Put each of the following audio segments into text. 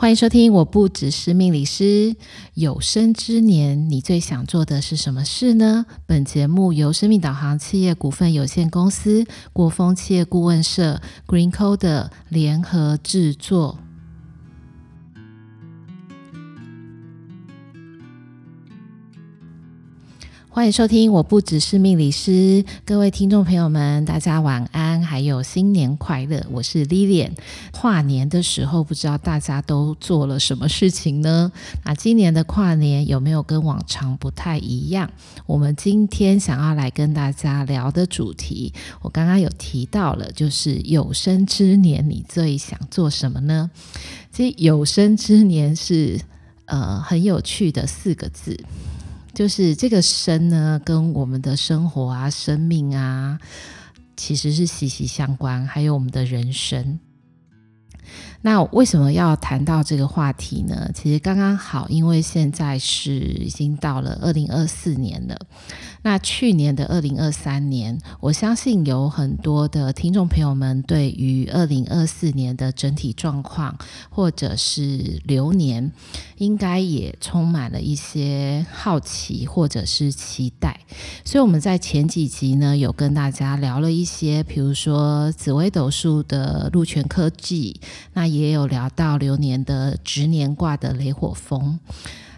欢迎收听，我不只是命理师。有生之年，你最想做的是什么事呢？本节目由生命导航企业股份有限公司、国风企业顾问社、Green Code 联合制作。欢迎收听，我不只是命理师，各位听众朋友们，大家晚安，还有新年快乐！我是 Lilian。跨年的时候，不知道大家都做了什么事情呢？那今年的跨年有没有跟往常不太一样？我们今天想要来跟大家聊的主题，我刚刚有提到了，就是有生之年你最想做什么呢？其实有生之年是呃很有趣的四个字。就是这个生呢，跟我们的生活啊、生命啊，其实是息息相关，还有我们的人生。那为什么要谈到这个话题呢？其实刚刚好，因为现在是已经到了二零二四年了。那去年的二零二三年，我相信有很多的听众朋友们对于二零二四年的整体状况，或者是流年，应该也充满了一些好奇或者是期待。所以我们在前几集呢，有跟大家聊了一些，比如说紫微斗数的禄权科技，那也有聊到流年的值年卦的雷火风。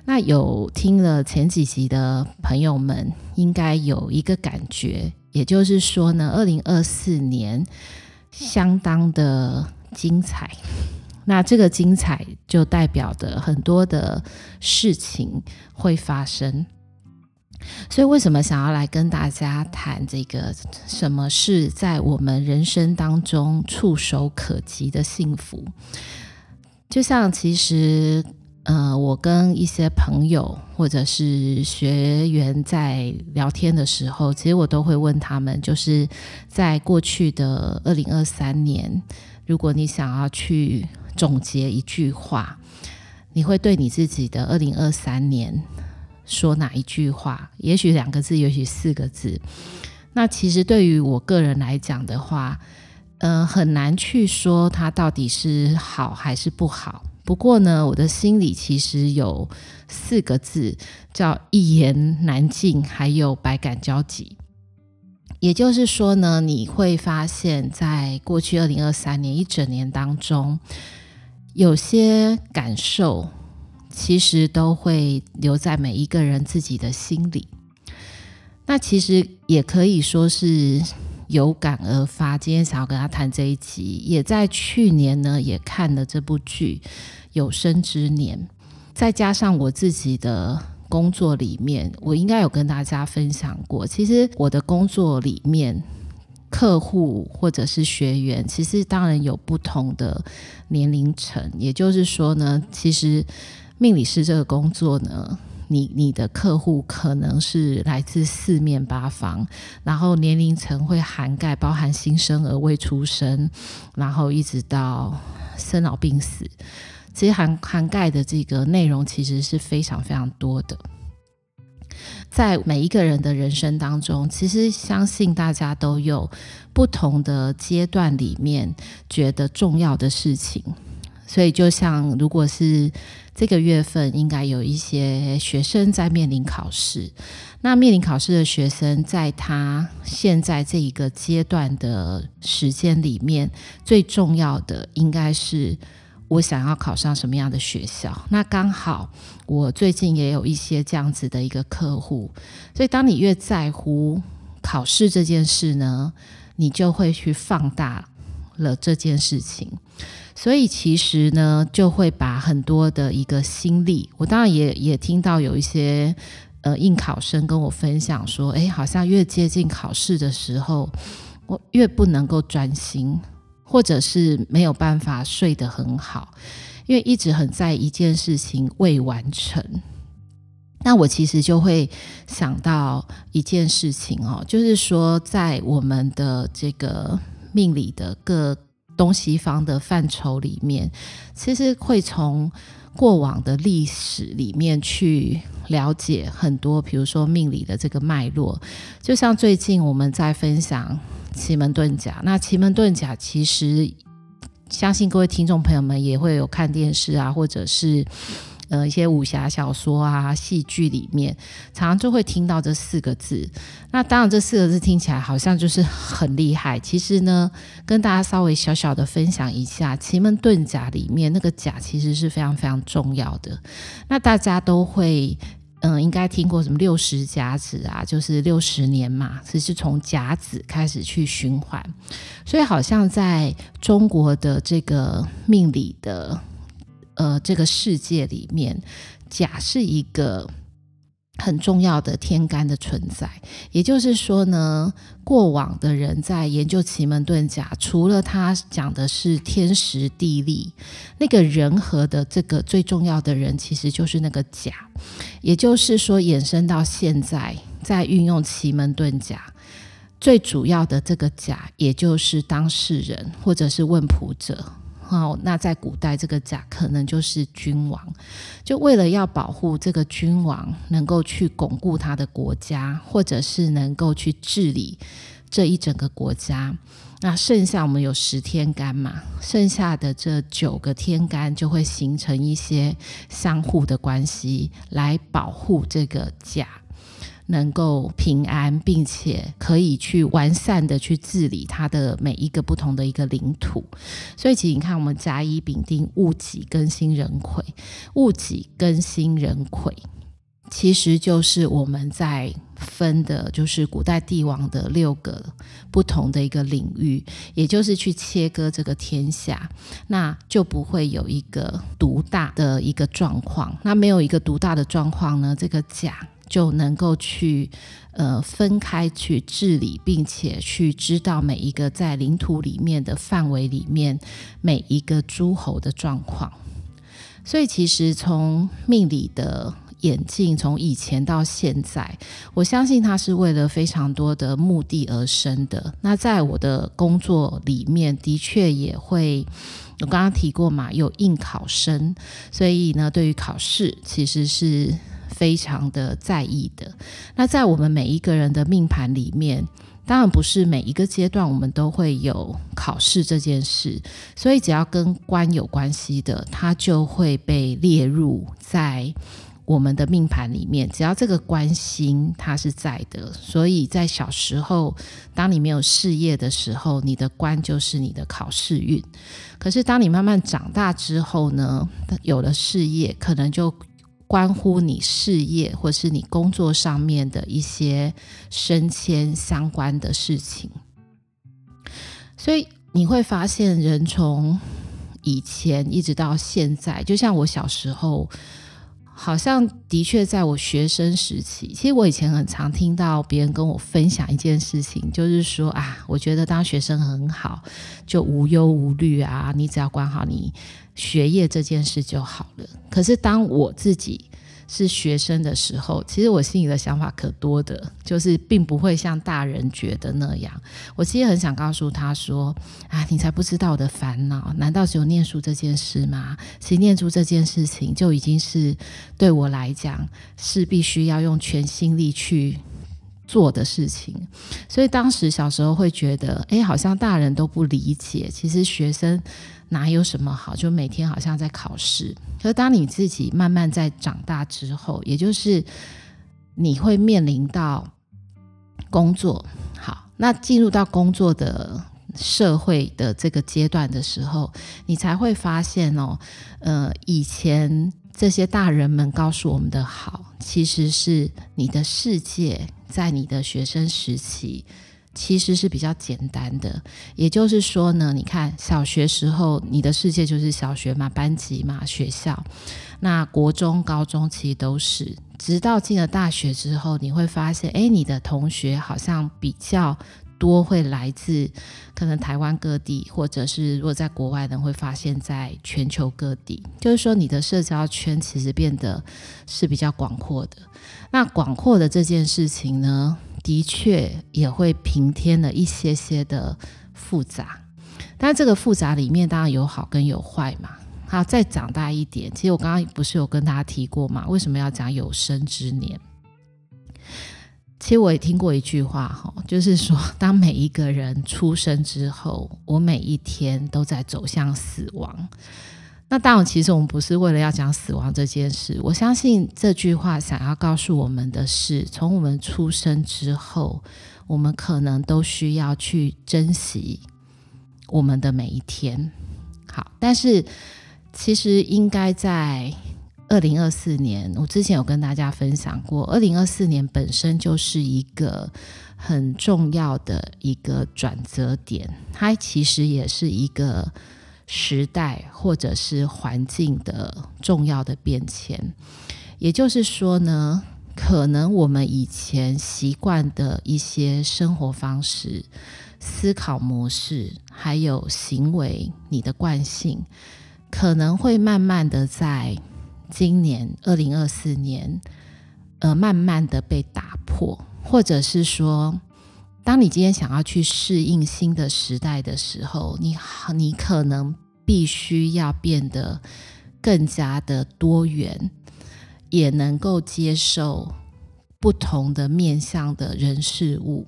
那有听了前几集的朋友们，应该有一个感觉，也就是说呢，二零二四年相当的精彩。那这个精彩就代表的很多的事情会发生。所以，为什么想要来跟大家谈这个？什么是在我们人生当中触手可及的幸福？就像其实。呃，我跟一些朋友或者是学员在聊天的时候，其实我都会问他们，就是在过去的二零二三年，如果你想要去总结一句话，你会对你自己的二零二三年说哪一句话？也许两个字，也许四个字。那其实对于我个人来讲的话，呃，很难去说它到底是好还是不好。不过呢，我的心里其实有四个字，叫一言难尽，还有百感交集。也就是说呢，你会发现在过去二零二三年一整年当中，有些感受其实都会留在每一个人自己的心里。那其实也可以说是。有感而发，今天想要跟他谈这一集，也在去年呢也看了这部剧《有生之年》，再加上我自己的工作里面，我应该有跟大家分享过。其实我的工作里面，客户或者是学员，其实当然有不同的年龄层。也就是说呢，其实命理师这个工作呢。你你的客户可能是来自四面八方，然后年龄层会涵盖包含新生儿未出生，然后一直到生老病死，其实涵涵盖的这个内容其实是非常非常多的。在每一个人的人生当中，其实相信大家都有不同的阶段里面觉得重要的事情。所以，就像如果是这个月份，应该有一些学生在面临考试。那面临考试的学生，在他现在这一个阶段的时间里面，最重要的应该是我想要考上什么样的学校。那刚好，我最近也有一些这样子的一个客户。所以，当你越在乎考试这件事呢，你就会去放大了这件事情。所以其实呢，就会把很多的一个心力，我当然也也听到有一些呃应考生跟我分享说，诶，好像越接近考试的时候，我越不能够专心，或者是没有办法睡得很好，因为一直很在一件事情未完成。那我其实就会想到一件事情哦，就是说在我们的这个命理的各。东西方的范畴里面，其实会从过往的历史里面去了解很多，比如说命理的这个脉络。就像最近我们在分享奇门遁甲，那奇门遁甲其实相信各位听众朋友们也会有看电视啊，或者是。呃，一些武侠小说啊、戏剧里面，常常就会听到这四个字。那当然，这四个字听起来好像就是很厉害。其实呢，跟大家稍微小小的分享一下，奇门遁甲里面那个甲其实是非常非常重要的。那大家都会，嗯、应该听过什么六十甲子啊，就是六十年嘛，其实是从甲子开始去循环。所以，好像在中国的这个命理的。呃，这个世界里面，甲是一个很重要的天干的存在。也就是说呢，过往的人在研究奇门遁甲，除了他讲的是天时地利，那个人和的这个最重要的人，其实就是那个甲。也就是说，衍生到现在，在运用奇门遁甲，最主要的这个甲，也就是当事人或者是问卜者。好，那在古代，这个甲可能就是君王，就为了要保护这个君王，能够去巩固他的国家，或者是能够去治理这一整个国家。那剩下我们有十天干嘛，剩下的这九个天干就会形成一些相互的关系，来保护这个甲。能够平安，并且可以去完善的去治理它的每一个不同的一个领土。所以，其实你看，我们甲乙丙丁戊己庚辛壬癸，戊己庚辛壬癸，其实就是我们在分的，就是古代帝王的六个不同的一个领域，也就是去切割这个天下，那就不会有一个独大的一个状况。那没有一个独大的状况呢，这个甲。就能够去呃分开去治理，并且去知道每一个在领土里面的范围里面每一个诸侯的状况。所以其实从命理的演进，从以前到现在，我相信它是为了非常多的目的而生的。那在我的工作里面，的确也会，我刚刚提过嘛，有应考生，所以呢，对于考试其实是。非常的在意的。那在我们每一个人的命盘里面，当然不是每一个阶段我们都会有考试这件事，所以只要跟官有关系的，它就会被列入在我们的命盘里面。只要这个关心它是在的，所以在小时候，当你没有事业的时候，你的官就是你的考试运。可是当你慢慢长大之后呢，有了事业，可能就关乎你事业或是你工作上面的一些升迁相关的事情，所以你会发现，人从以前一直到现在，就像我小时候。好像的确，在我学生时期，其实我以前很常听到别人跟我分享一件事情，就是说啊，我觉得当学生很好，就无忧无虑啊，你只要管好你学业这件事就好了。可是当我自己是学生的时候，其实我心里的想法可多的，就是并不会像大人觉得那样。我其实很想告诉他说：“啊，你才不知道我的烦恼，难道只有念书这件事吗？其实念书这件事情就已经是对我来讲是必须要用全心力去做的事情。所以当时小时候会觉得，哎，好像大人都不理解，其实学生。”哪有什么好？就每天好像在考试。可是当你自己慢慢在长大之后，也就是你会面临到工作，好，那进入到工作的社会的这个阶段的时候，你才会发现哦，呃，以前这些大人们告诉我们的好，其实是你的世界在你的学生时期。其实是比较简单的，也就是说呢，你看小学时候你的世界就是小学嘛，班级嘛，学校。那国中、高中其实都是，直到进了大学之后，你会发现，哎，你的同学好像比较多会来自可能台湾各地，或者是如果在国外呢，会发现在全球各地。就是说，你的社交圈其实变得是比较广阔的。那广阔的这件事情呢，的确也会平添了一些些的复杂，但这个复杂里面当然有好跟有坏嘛。好，再长大一点，其实我刚刚不是有跟大家提过嘛？为什么要讲有生之年？其实我也听过一句话哈，就是说，当每一个人出生之后，我每一天都在走向死亡。那当然，其实我们不是为了要讲死亡这件事。我相信这句话想要告诉我们的是，从我们出生之后，我们可能都需要去珍惜我们的每一天。好，但是其实应该在。二零二四年，我之前有跟大家分享过，二零二四年本身就是一个很重要的一个转折点，它其实也是一个时代或者是环境的重要的变迁。也就是说呢，可能我们以前习惯的一些生活方式、思考模式，还有行为，你的惯性，可能会慢慢的在。今年二零二四年，呃，慢慢的被打破，或者是说，当你今天想要去适应新的时代的时候，你你可能必须要变得更加的多元，也能够接受不同的面向的人事物。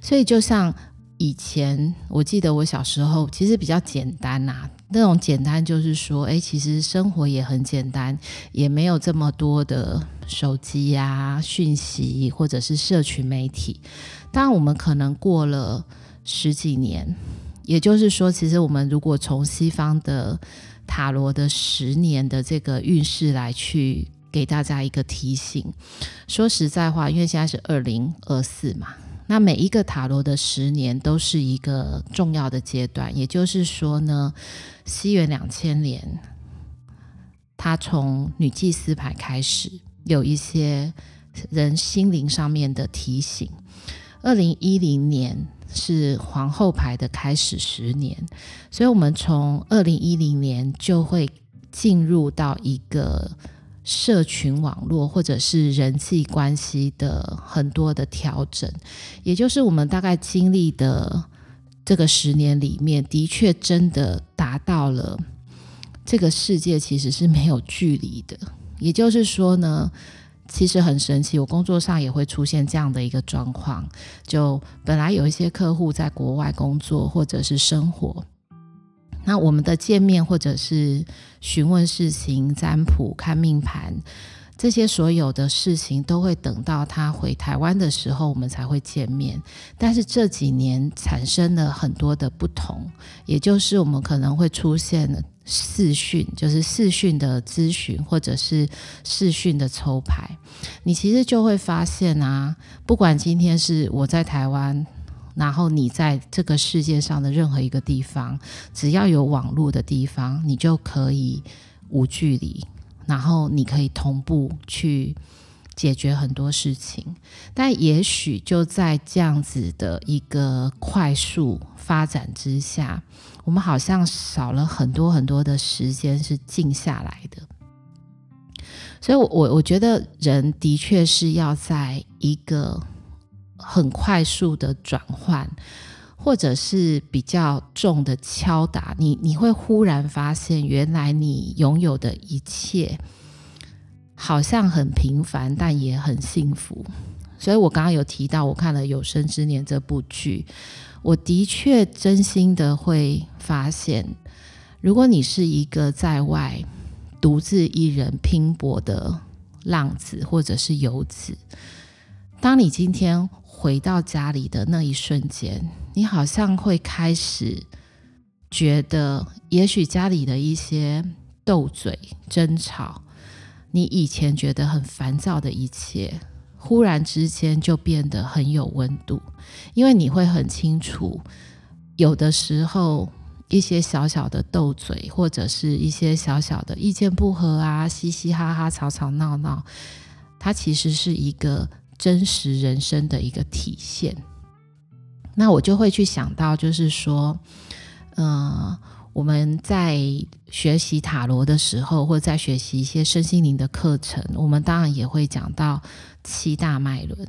所以，就像以前，我记得我小时候其实比较简单呐、啊。那种简单就是说，哎，其实生活也很简单，也没有这么多的手机呀、讯息或者是社群媒体。当然，我们可能过了十几年，也就是说，其实我们如果从西方的塔罗的十年的这个运势来去给大家一个提醒，说实在话，因为现在是二零二四嘛。那每一个塔罗的十年都是一个重要的阶段，也就是说呢，西元两千年，它从女祭司牌开始有一些人心灵上面的提醒。二零一零年是皇后牌的开始十年，所以我们从二零一零年就会进入到一个。社群网络或者是人际关系的很多的调整，也就是我们大概经历的这个十年里面，的确真的达到了这个世界其实是没有距离的。也就是说呢，其实很神奇，我工作上也会出现这样的一个状况，就本来有一些客户在国外工作或者是生活。那我们的见面，或者是询问事情、占卜、看命盘，这些所有的事情，都会等到他回台湾的时候，我们才会见面。但是这几年产生了很多的不同，也就是我们可能会出现视讯，就是视讯的咨询，或者是视讯的抽牌。你其实就会发现啊，不管今天是我在台湾。然后你在这个世界上的任何一个地方，只要有网络的地方，你就可以无距离，然后你可以同步去解决很多事情。但也许就在这样子的一个快速发展之下，我们好像少了很多很多的时间是静下来的。所以我，我我觉得人的确是要在一个。很快速的转换，或者是比较重的敲打，你你会忽然发现，原来你拥有的一切好像很平凡，但也很幸福。所以我刚刚有提到，我看了《有生之年》这部剧，我的确真心的会发现，如果你是一个在外独自一人拼搏的浪子或者是游子，当你今天。回到家里的那一瞬间，你好像会开始觉得，也许家里的一些斗嘴、争吵，你以前觉得很烦躁的一切，忽然之间就变得很有温度，因为你会很清楚，有的时候一些小小的斗嘴，或者是一些小小的意见不合啊，嘻嘻哈哈、吵吵闹闹，它其实是一个。真实人生的一个体现，那我就会去想到，就是说，呃，我们在学习塔罗的时候，或者在学习一些身心灵的课程，我们当然也会讲到七大脉轮。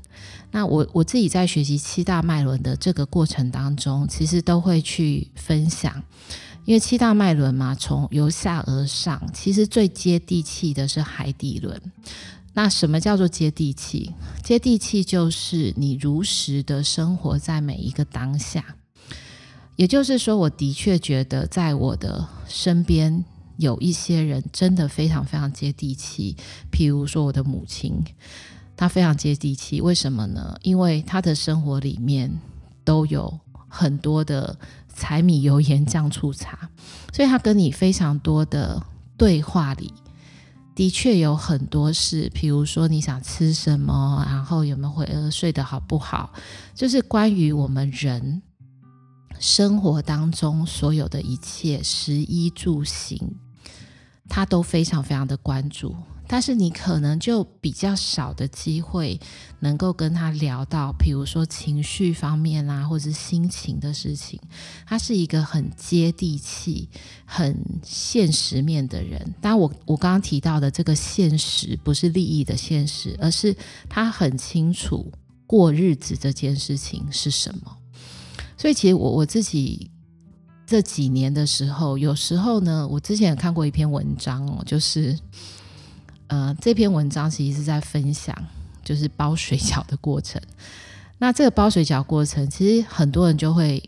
那我我自己在学习七大脉轮的这个过程当中，其实都会去分享，因为七大脉轮嘛，从由下而上，其实最接地气的是海底轮。那什么叫做接地气？接地气就是你如实的生活在每一个当下。也就是说，我的确觉得在我的身边有一些人真的非常非常接地气。譬如说，我的母亲，她非常接地气。为什么呢？因为她的生活里面都有很多的柴米油盐酱醋茶，所以她跟你非常多的对话里。的确有很多事，比如说你想吃什么，然后有没有会饿，睡得好不好，就是关于我们人生活当中所有的一切，食衣住行，他都非常非常的关注。但是你可能就比较少的机会能够跟他聊到，比如说情绪方面啊，或者是心情的事情。他是一个很接地气、很现实面的人。当然我我刚刚提到的这个现实，不是利益的现实，而是他很清楚过日子这件事情是什么。所以其实我我自己这几年的时候，有时候呢，我之前有看过一篇文章哦，就是。呃，这篇文章其实是在分享，就是包水饺的过程。那这个包水饺过程，其实很多人就会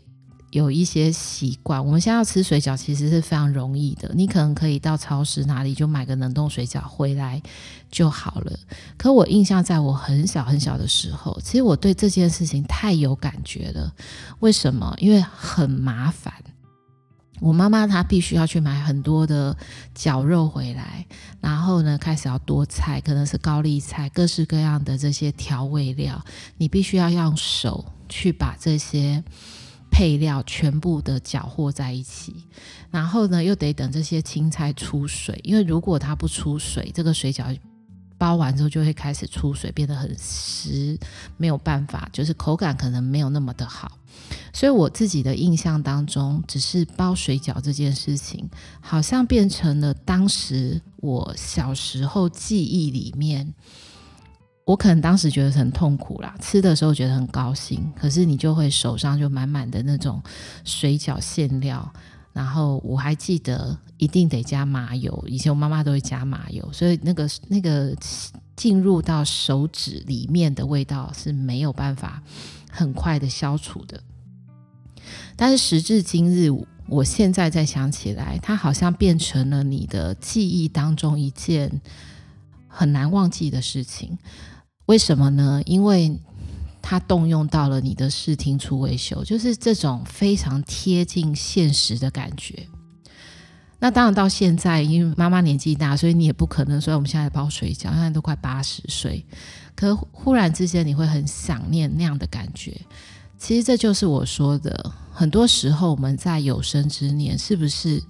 有一些习惯。我们现在要吃水饺，其实是非常容易的。你可能可以到超市哪里就买个冷冻水饺回来就好了。可我印象，在我很小很小的时候，其实我对这件事情太有感觉了。为什么？因为很麻烦。我妈妈她必须要去买很多的绞肉回来，然后呢，开始要剁菜，可能是高丽菜，各式各样的这些调味料，你必须要用手去把这些配料全部的搅和在一起，然后呢，又得等这些青菜出水，因为如果它不出水，这个水饺包完之后就会开始出水，变得很湿，没有办法，就是口感可能没有那么的好。所以我自己的印象当中，只是包水饺这件事情，好像变成了当时我小时候记忆里面，我可能当时觉得很痛苦啦，吃的时候觉得很高兴，可是你就会手上就满满的那种水饺馅料，然后我还记得一定得加麻油，以前我妈妈都会加麻油，所以那个那个进入到手指里面的味道是没有办法很快的消除的。但是时至今日，我现在再想起来，它好像变成了你的记忆当中一件很难忘记的事情。为什么呢？因为它动用到了你的视听触味嗅，就是这种非常贴近现实的感觉。那当然到现在，因为妈妈年纪大，所以你也不可能说我们现在包水饺，现在都快八十岁，可忽然之间你会很想念那样的感觉。其实这就是我说的，很多时候我们在有生之年，是不是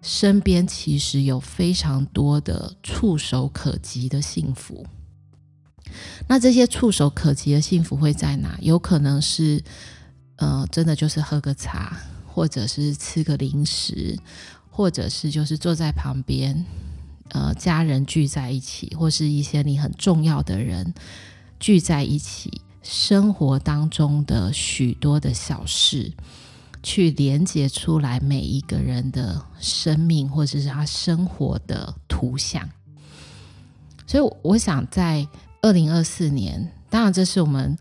身边其实有非常多的触手可及的幸福？那这些触手可及的幸福会在哪？有可能是，呃，真的就是喝个茶，或者是吃个零食，或者是就是坐在旁边，呃，家人聚在一起，或是一些你很重要的人聚在一起。生活当中的许多的小事，去连接出来每一个人的生命，或者是他生活的图像。所以，我想在二零二四年，当然这是我们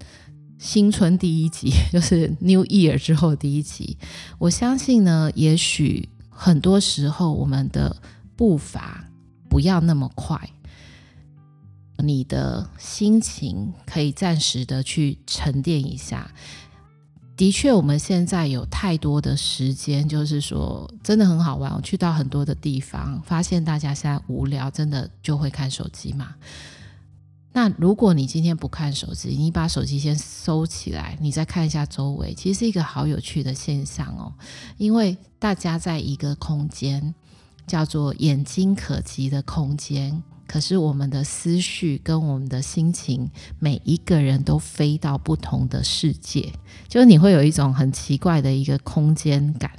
新春第一集，就是 New Year 之后第一集。我相信呢，也许很多时候我们的步伐不要那么快。你的心情可以暂时的去沉淀一下。的确，我们现在有太多的时间，就是说真的很好玩。我去到很多的地方，发现大家现在无聊，真的就会看手机嘛。那如果你今天不看手机，你把手机先收起来，你再看一下周围，其实是一个好有趣的现象哦。因为大家在一个空间，叫做眼睛可及的空间。可是我们的思绪跟我们的心情，每一个人都飞到不同的世界，就是你会有一种很奇怪的一个空间感。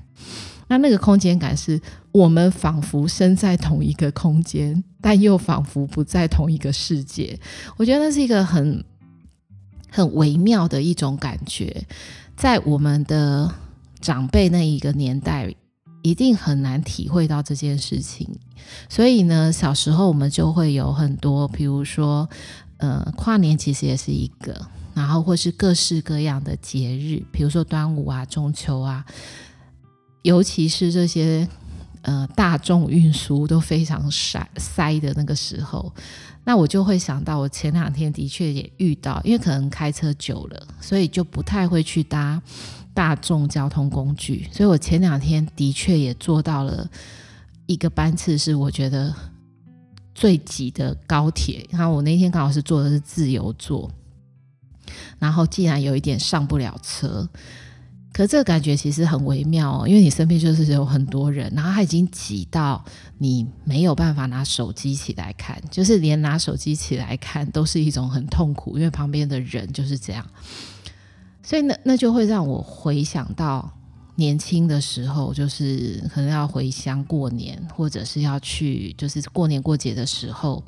那那个空间感是我们仿佛身在同一个空间，但又仿佛不在同一个世界。我觉得那是一个很很微妙的一种感觉，在我们的长辈那一个年代。一定很难体会到这件事情。所以呢，小时候我们就会有很多，比如说，呃，跨年其实也是一个，然后或是各式各样的节日，比如说端午啊、中秋啊，尤其是这些呃大众运输都非常塞塞的那个时候，那我就会想到，我前两天的确也遇到，因为可能开车久了，所以就不太会去搭大众交通工具，所以我前两天的确也坐到了。一个班次是我觉得最挤的高铁，然后我那天刚好是坐的是自由座，然后竟然有一点上不了车，可这个感觉其实很微妙哦，因为你身边就是有很多人，然后他已经挤到你没有办法拿手机起来看，就是连拿手机起来看都是一种很痛苦，因为旁边的人就是这样，所以那那就会让我回想到。年轻的时候，就是可能要回乡过年，或者是要去，就是过年过节的时候，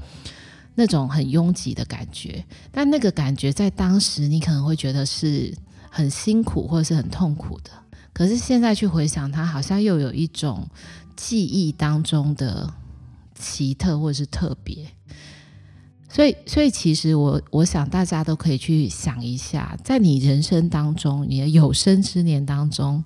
那种很拥挤的感觉。但那个感觉在当时，你可能会觉得是很辛苦，或者是很痛苦的。可是现在去回想，它好像又有一种记忆当中的奇特，或者是特别。所以，所以其实我我想大家都可以去想一下，在你人生当中，你的有生之年当中，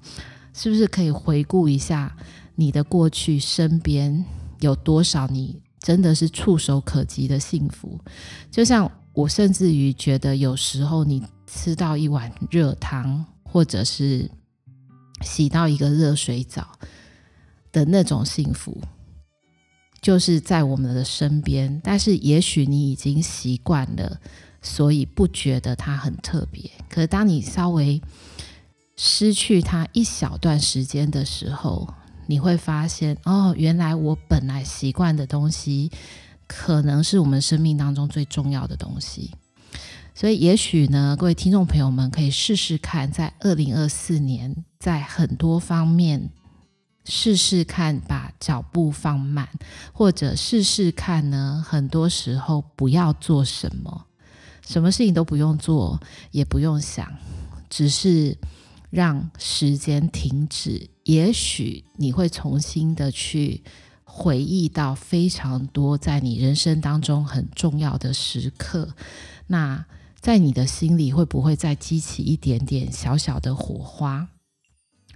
是不是可以回顾一下你的过去，身边有多少你真的是触手可及的幸福？就像我甚至于觉得，有时候你吃到一碗热汤，或者是洗到一个热水澡的那种幸福。就是在我们的身边，但是也许你已经习惯了，所以不觉得它很特别。可是当你稍微失去它一小段时间的时候，你会发现，哦，原来我本来习惯的东西，可能是我们生命当中最重要的东西。所以，也许呢，各位听众朋友们可以试试看，在二零二四年，在很多方面。试试看，把脚步放慢，或者试试看呢？很多时候不要做什么，什么事情都不用做，也不用想，只是让时间停止。也许你会重新的去回忆到非常多在你人生当中很重要的时刻。那在你的心里会不会再激起一点点小小的火花？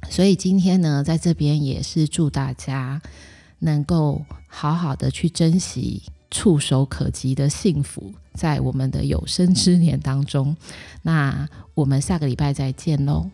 所以今天呢，在这边也是祝大家能够好好的去珍惜触手可及的幸福，在我们的有生之年当中。那我们下个礼拜再见喽。